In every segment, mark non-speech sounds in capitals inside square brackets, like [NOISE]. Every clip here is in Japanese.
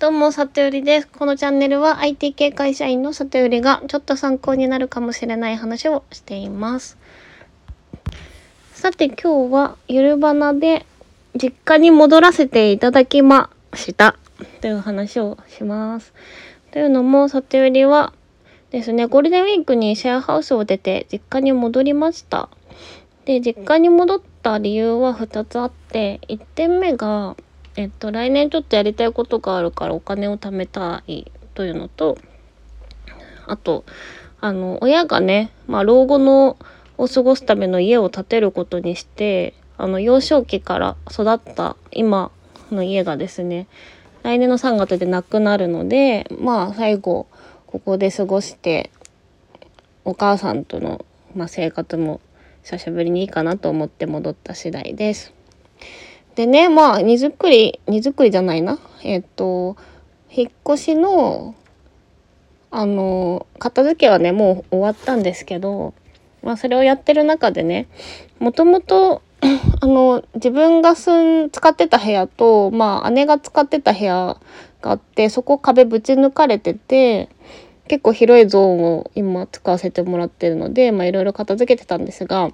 どうも、里よりです。このチャンネルは IT 系会社員の里よりがちょっと参考になるかもしれない話をしています。さて今日はゆるばなで実家に戻らせていただきましたという話をします。というのも、里よりはですね、ゴールデンウィークにシェアハウスを出て実家に戻りました。で、実家に戻った理由は2つあって、1点目が、えっと、来年ちょっとやりたいことがあるからお金を貯めたいというのと、あと、あの、親がね、まあ、老後のを過ごすための家を建てることにして、あの、幼少期から育った今の家がですね、来年の3月でなくなるので、まあ、最後、ここで過ごして、お母さんとの、まあ、生活も久しぶりにいいかなと思って戻った次第です。でね、まあ、荷造り、荷造りじゃないな。えっと、引っ越しの、あの、片付けはね、もう終わったんですけど、まあ、それをやってる中でね、もともと、あの、自分が住ん、使ってた部屋と、まあ、姉が使ってた部屋があって、そこ壁ぶち抜かれてて、結構広いゾーンを今使わせてもらってるので、まあ、いろいろ片付けてたんですが、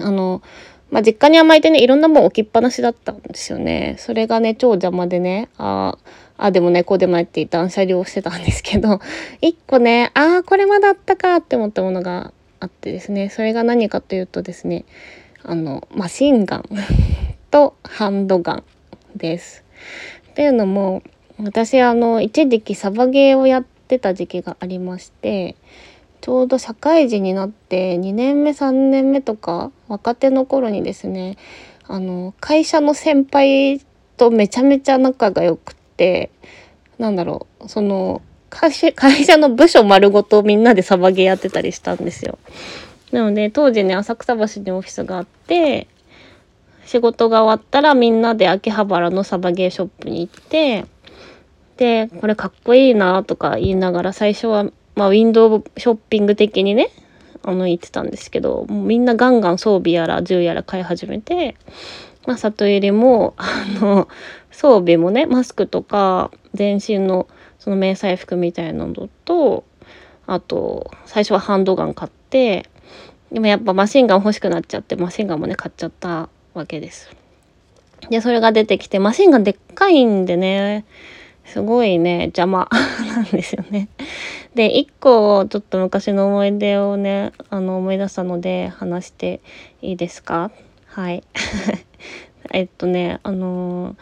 あの、まあ、実家に甘えてね、いろんなもん置きっぱなしだったんですよね。それがね、超邪魔でね、ああ、でもね、こうでもないって断捨離をしてたんですけど、[LAUGHS] 一個ね、ああ、これまだあったかって思ったものがあってですね、それが何かというとですね、あの、マシンガン [LAUGHS] とハンドガンです。っていうのも、私、あの、一時期サバゲーをやってた時期がありまして、ちょうど社会人になって2年目3年目とか若手の頃にですねあの会社の先輩とめちゃめちゃ仲が良くってなんだろうその会 [LAUGHS] 会社の部署丸ごとみんなでサバゲーやってたりしたんですよ。なので当時ね浅草橋にオフィスがあって仕事が終わったらみんなで秋葉原のサバゲーショップに行ってでこれかっこいいなとか言いながら最初はまあ、ウィンドウショッピング的にね、あの、言ってたんですけど、みんなガンガン装備やら銃やら買い始めて、まあ、里入りも、あの、装備もね、マスクとか、全身のその迷彩服みたいなのと、あと、最初はハンドガン買って、でもやっぱマシンガン欲しくなっちゃって、マシンガンもね、買っちゃったわけです。で、それが出てきて、マシンガンでっかいんでね、すごいね、邪魔 [LAUGHS] なんですよね。で、一個ちょっと昔の思い出をね、あの思い出したので話していいですか？はい。[LAUGHS] えっとね、あのー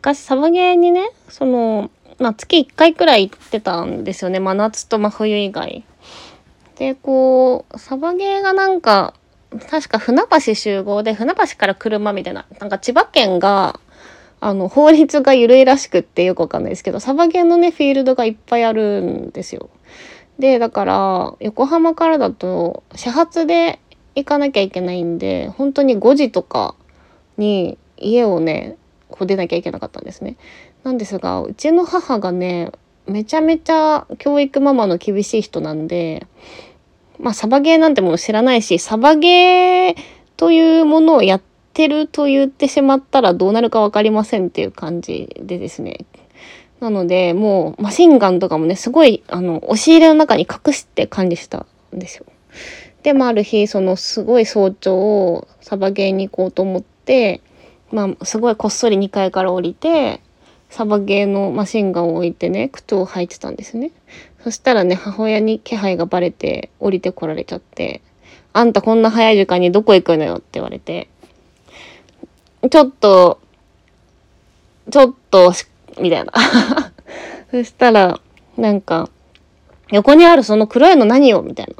昔サバゲーにね、その、まあ月1回くらい行ってたんですよね。真夏と真冬以外。で、こう、サバゲーがなんか、確か船橋集合で、船橋から車みたいな、なんか千葉県が、あの、法律が緩いらしくってよくわかんないですけど、サバゲーのね、フィールドがいっぱいあるんですよ。で、だから、横浜からだと、始発で行かなきゃいけないんで、本当に5時とかに家をね、こう出なきゃいけなかったんですね。なんですが、うちの母がね、めちゃめちゃ教育ママの厳しい人なんで、まあ、サバゲーなんてもの知らないし、サバゲーというものをやってると言ってしまったらどうなるか分かりませんっていう感じでですね。なので、もうマシンガンとかもね、すごい、あの、押し入れの中に隠して管理したんですよ。で、まあ、ある日、そのすごい早朝、サバゲーに行こうと思って、まあ、すごいこっそり2階から降りて、サバゲーのマシンガンを置いてね、靴を履いてたんですね。そしたらね、母親に気配がバレて降りてこられちゃって、あんたこんな早い時間にどこ行くのよって言われて、ちょっと、ちょっと、みたいな。[LAUGHS] そしたら、なんか、横にあるその黒いの何よみたいな。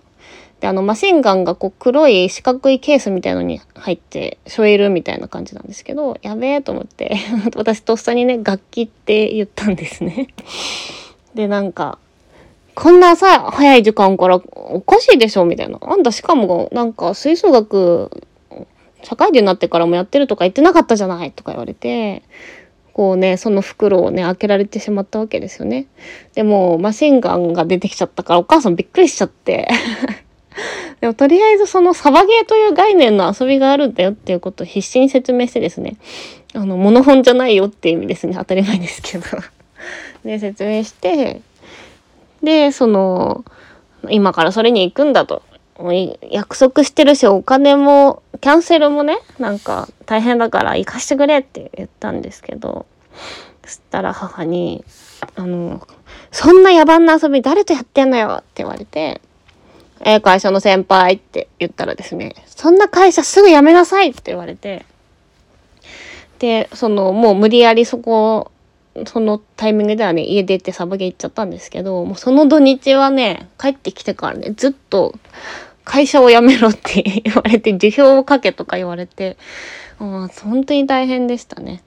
で、あの、マシンガンがこう黒い四角いケースみたいのに入って、背負えるみたいな感じなんですけど、やべえと思って、[LAUGHS] 私とっさにね、楽器って言ったんですね。で、なんか、こんな朝早い時間からおかしいでしょみたいな。あんたしかも、なんか吹奏楽、社会人になってからもやってるとか言ってなかったじゃないとか言われて、こうね、その袋をね、開けられてしまったわけですよね。でも、マシンガンが出てきちゃったから、お母さんびっくりしちゃって。[LAUGHS] でも、とりあえずそのサバゲーという概念の遊びがあるんだよっていうことを必死に説明してですね、あの、モノホンじゃないよっていう意味ですね。当たり前ですけど。[LAUGHS] で、説明して、で、その、今からそれに行くんだと。約束してるし、お金も、キャンセルもね、なんか大変だから行かしてくれって言ったんですけど、そしたら母に、あの、そんな野蛮な遊び誰とやってんのよって言われて、え、会社の先輩って言ったらですね、そんな会社すぐ辞めなさいって言われて、で、その、もう無理やりそこ、そのタイミングではね、家出てサバゲ行っちゃったんですけど、もうその土日はね、帰ってきてからね、ずっと会社を辞めろって言われて、辞表を書けとか言われて、もう本当に大変でしたね。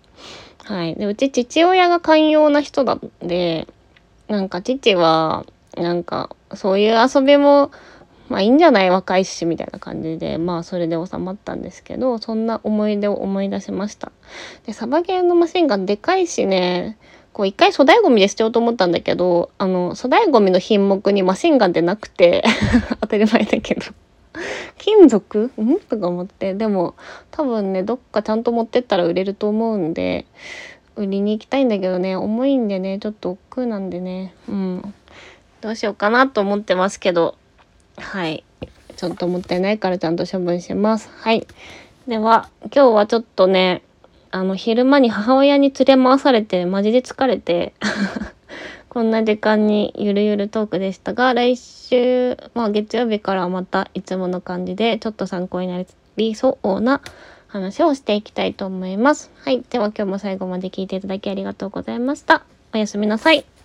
はい。で、うち父親が寛容な人なんで、なんか父は、なんか、そういう遊びも、まあいいんじゃない？若いし、みたいな感じで、まあそれで収まったんですけど、そんな思い出を思い出しました。で、サバゲーのマシンガンでかいしね、こう一回粗大ゴミで捨てようと思ったんだけど、あの、粗大ゴミの品目にマシンガンってなくて [LAUGHS] 当たり前だけど金属？ん？とか思って。でも、多分ね、どっかちゃんと持ってったら売れると思うんで、売りに行きたいんだけどね、重いんでね、ちょっと億劫なんでね、うん。どうしようかなと思ってますけど、はい。ちょっともったいないからちゃんと処分します。はい。では、今日はちょっとね、あの、昼間に母親に連れ回されて、マジで疲れて [LAUGHS] こんな時間にゆるゆるトークでしたが、来週、まあ月曜日からまたいつもの感じで、ちょっと参考になりそうな話をしていきたいと思います。はい。では今日も最後まで聞いていただきありがとうございました。おやすみなさい。